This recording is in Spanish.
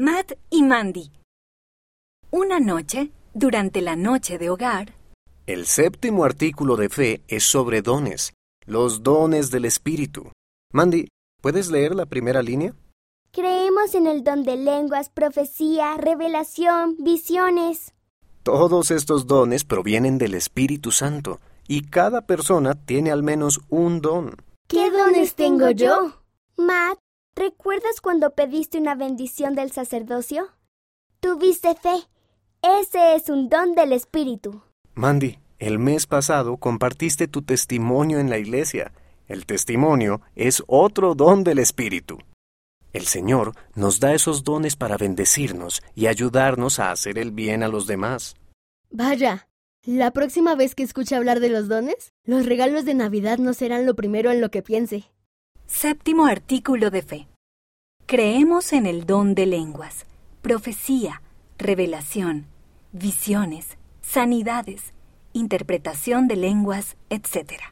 Matt y Mandy. Una noche, durante la noche de hogar, El séptimo artículo de fe es sobre dones, los dones del Espíritu. Mandy, ¿puedes leer la primera línea? Creemos en el don de lenguas, profecía, revelación, visiones. Todos estos dones provienen del Espíritu Santo y cada persona tiene al menos un don. ¿Qué dones tengo yo? Matt, ¿recuerdas cuando pediste una bendición del sacerdocio? Tuviste fe. Ese es un don del Espíritu. Mandy, el mes pasado compartiste tu testimonio en la iglesia. El testimonio es otro don del Espíritu. El Señor nos da esos dones para bendecirnos y ayudarnos a hacer el bien a los demás. Vaya, la próxima vez que escuche hablar de los dones, los regalos de Navidad no serán lo primero en lo que piense. séptimo artículo de fe. Creemos en el don de lenguas, profecía, revelación, visiones, sanidades, interpretación de lenguas, etc.